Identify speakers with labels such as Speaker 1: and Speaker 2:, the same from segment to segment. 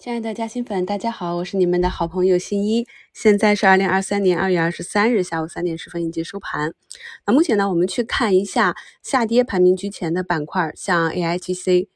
Speaker 1: 亲爱的嘉兴粉，大家好，我是你们的好朋友新一。现在是二零二三年二月二十三日下午三点十分，已经收盘。那目前呢，我们去看一下下跌排名居前的板块，像 AIGC、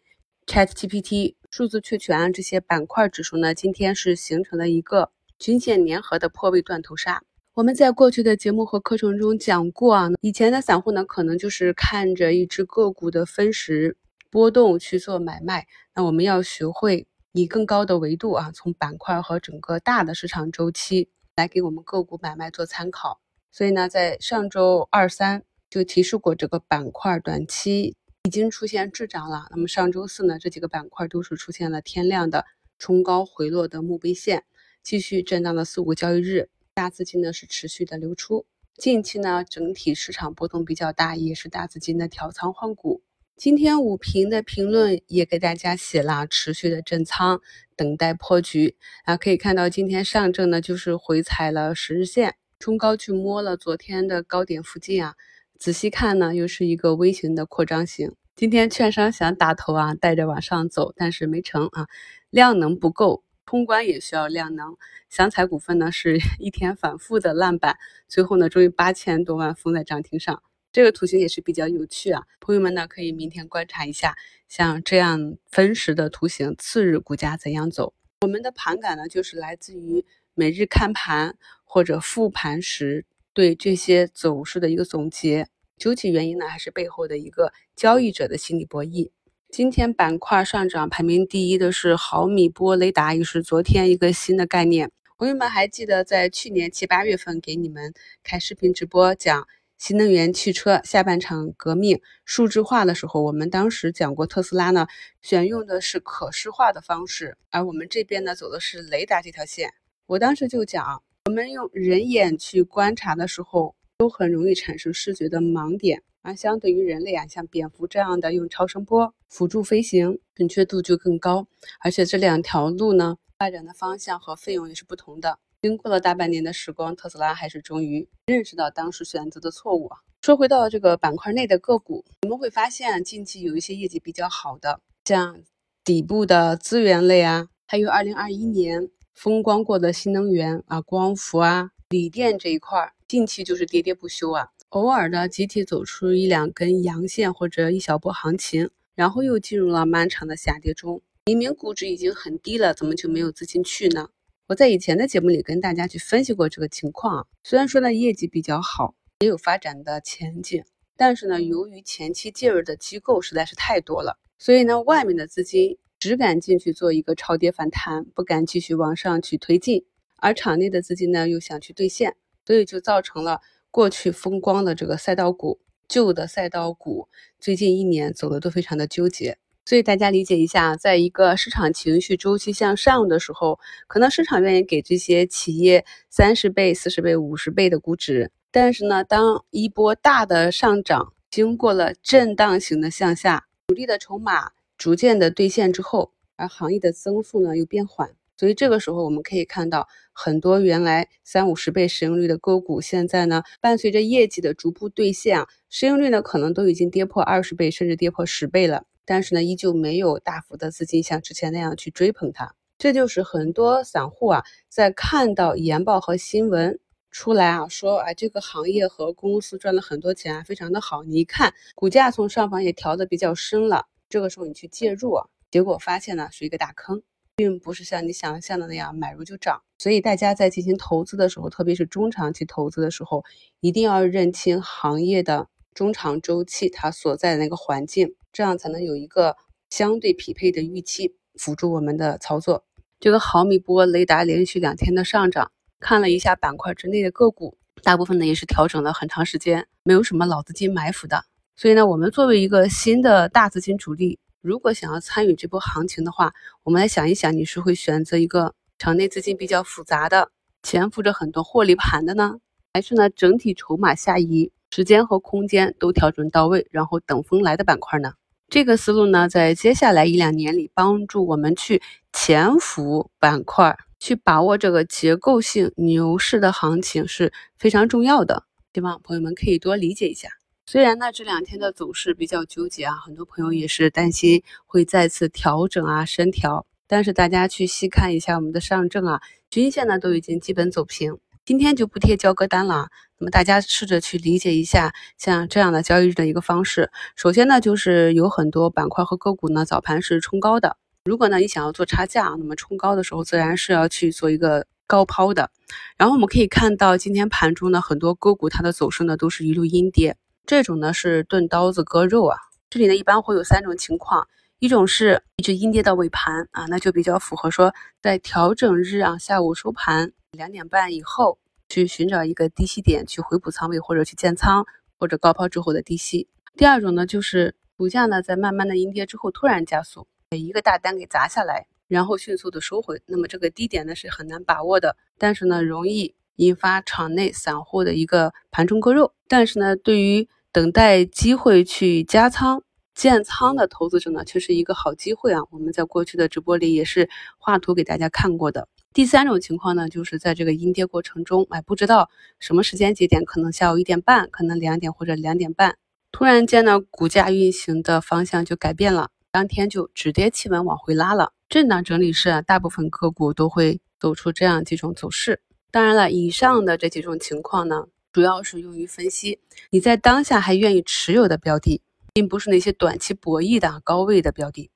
Speaker 1: ChatGPT、数字确权啊这些板块指数呢，今天是形成了一个均线粘合的破位断头杀。我们在过去的节目和课程中讲过啊，以前的散户呢，可能就是看着一只个股的分时波动去做买卖，那我们要学会。以更高的维度啊，从板块和整个大的市场周期来给我们个股买卖做参考。所以呢，在上周二三就提示过，这个板块短期已经出现滞涨了。那么上周四呢，这几个板块都是出现了天量的冲高回落的墓碑线，继续震荡了四五个交易日，大资金呢是持续的流出。近期呢，整体市场波动比较大，也是大资金的调仓换股。今天五评的评论也给大家写了，持续的震仓，等待破局啊！可以看到今天上证呢就是回踩了十日线，冲高去摸了昨天的高点附近啊。仔细看呢，又是一个微型的扩张型。今天券商想打头啊，带着往上走，但是没成啊，量能不够，通关也需要量能。祥彩股份呢是 一天反复的烂板，最后呢终于八千多万封在涨停上。这个图形也是比较有趣啊，朋友们呢可以明天观察一下，像这样分时的图形，次日股价怎样走？我们的盘感呢，就是来自于每日看盘或者复盘时对这些走势的一个总结。究其原因呢，还是背后的一个交易者的心理博弈。今天板块上涨排名第一的是毫米波雷达，也是昨天一个新的概念。朋友们还记得在去年七八月份给你们开视频直播讲？新能源汽车下半场革命数字化的时候，我们当时讲过特斯拉呢，选用的是可视化的方式，而我们这边呢走的是雷达这条线。我当时就讲，我们用人眼去观察的时候，都很容易产生视觉的盲点，而相对于人类啊，像蝙蝠这样的用超声波辅助飞行，准确度就更高。而且这两条路呢，发展的方向和费用也是不同的。经过了大半年的时光，特斯拉还是终于认识到当时选择的错误。说回到这个板块内的个股，我们会发现近期有一些业绩比较好的，像底部的资源类啊，还有二零二一年风光过的新能源啊，光伏啊，锂电这一块，近期就是喋喋不休啊，偶尔的集体走出一两根阳线或者一小波行情，然后又进入了漫长的下跌中。明明估值已经很低了，怎么就没有资金去呢？我在以前的节目里跟大家去分析过这个情况，虽然说呢业绩比较好，也有发展的前景，但是呢由于前期介入的机构实在是太多了，所以呢外面的资金只敢进去做一个超跌反弹，不敢继续往上去推进，而场内的资金呢又想去兑现，所以就造成了过去风光的这个赛道股、旧的赛道股最近一年走的都非常的纠结。所以大家理解一下，在一个市场情绪周期向上的时候，可能市场愿意给这些企业三十倍、四十倍、五十倍的估值。但是呢，当一波大的上涨经过了震荡型的向下，主力的筹码逐渐的兑现之后，而行业的增速呢又变缓，所以这个时候我们可以看到，很多原来三五十倍市盈率的个股，现在呢伴随着业绩的逐步兑现啊，市盈率呢可能都已经跌破二十倍，甚至跌破十倍了。但是呢，依旧没有大幅的资金像之前那样去追捧它，这就是很多散户啊，在看到研报和新闻出来啊，说啊这个行业和公司赚了很多钱啊，非常的好。你一看股价从上方也调的比较深了，这个时候你去介入，啊，结果发现呢是一个大坑，并不是像你想象的那样买入就涨。所以大家在进行投资的时候，特别是中长期投资的时候，一定要认清行业的中长周期它所在的那个环境。这样才能有一个相对匹配的预期辅助我们的操作。这个毫米波雷达连续两天的上涨，看了一下板块之内的个股，大部分呢也是调整了很长时间，没有什么老资金埋伏的。所以呢，我们作为一个新的大资金主力，如果想要参与这波行情的话，我们来想一想，你是会选择一个场内资金比较复杂的、潜伏着很多获利盘的呢，还是呢整体筹码下移、时间和空间都调整到位，然后等风来的板块呢？这个思路呢，在接下来一两年里，帮助我们去潜伏板块，去把握这个结构性牛市的行情是非常重要的。希望朋友们可以多理解一下。虽然呢这两天的走势比较纠结啊，很多朋友也是担心会再次调整啊、深调。但是大家去细看一下我们的上证啊，均线呢都已经基本走平。今天就不贴交割单了。那么大家试着去理解一下像这样的交易日的一个方式。首先呢，就是有很多板块和个股呢早盘是冲高的。如果呢你想要做差价，那么冲高的时候自然是要去做一个高抛的。然后我们可以看到今天盘中呢很多个股它的走势呢都是一路阴跌，这种呢是钝刀子割肉啊。这里呢一般会有三种情况，一种是一直阴跌到尾盘啊，那就比较符合说在调整日啊下午收盘。两点半以后去寻找一个低吸点去回补仓位，或者去建仓，或者高抛之后的低吸。第二种呢，就是股价呢在慢慢的阴跌之后突然加速，给一个大单给砸下来，然后迅速的收回。那么这个低点呢是很难把握的，但是呢容易引发场内散户的一个盘中割肉。但是呢，对于等待机会去加仓建仓的投资者呢，却是一个好机会啊。我们在过去的直播里也是画图给大家看过的。第三种情况呢，就是在这个阴跌过程中，哎，不知道什么时间节点，可能下午一点半，可能两点或者两点半，突然间呢，股价运行的方向就改变了，当天就止跌企稳往回拉了。震荡整理是，大部分个股都会走出这样几种走势。当然了，以上的这几种情况呢，主要是用于分析你在当下还愿意持有的标的，并不是那些短期博弈的高位的标的。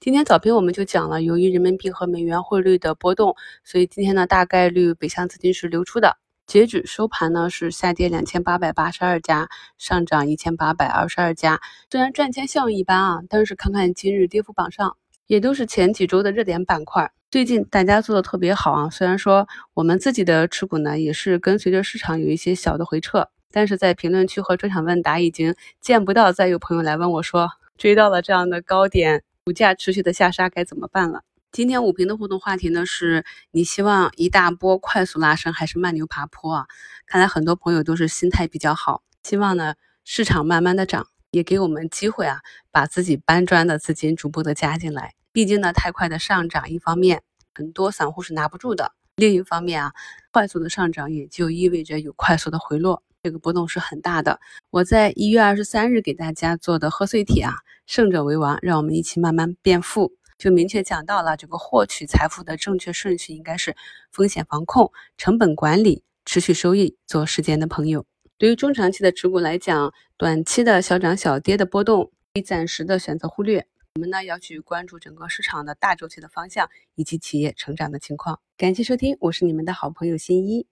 Speaker 1: 今天早评我们就讲了，由于人民币和美元汇率的波动，所以今天呢大概率北向资金是流出的。截止收盘呢是下跌两千八百八十二家，上涨一千八百二十二家。虽然赚钱效应一般啊，但是看看今日跌幅榜上，也都是前几周的热点板块。最近大家做的特别好啊，虽然说我们自己的持股呢也是跟随着市场有一些小的回撤，但是在评论区和专场问答已经见不到再有朋友来问我说追到了这样的高点。股价持续的下杀该怎么办了？今天五评的互动话题呢是你希望一大波快速拉升还是慢牛爬坡啊？看来很多朋友都是心态比较好，希望呢市场慢慢的涨，也给我们机会啊，把自己搬砖的资金逐步的加进来。毕竟呢太快的上涨，一方面很多散户是拿不住的，另一方面啊快速的上涨也就意味着有快速的回落。这个波动是很大的。我在一月二十三日给大家做的贺岁帖啊，胜者为王，让我们一起慢慢变富，就明确讲到了这个获取财富的正确顺序应该是风险防控、成本管理、持续收益，做时间的朋友。对于中长期的持股来讲，短期的小涨小跌的波动，可以暂时的选择忽略。我们呢要去关注整个市场的大周期的方向以及企业成长的情况。感谢收听，我是你们的好朋友新一。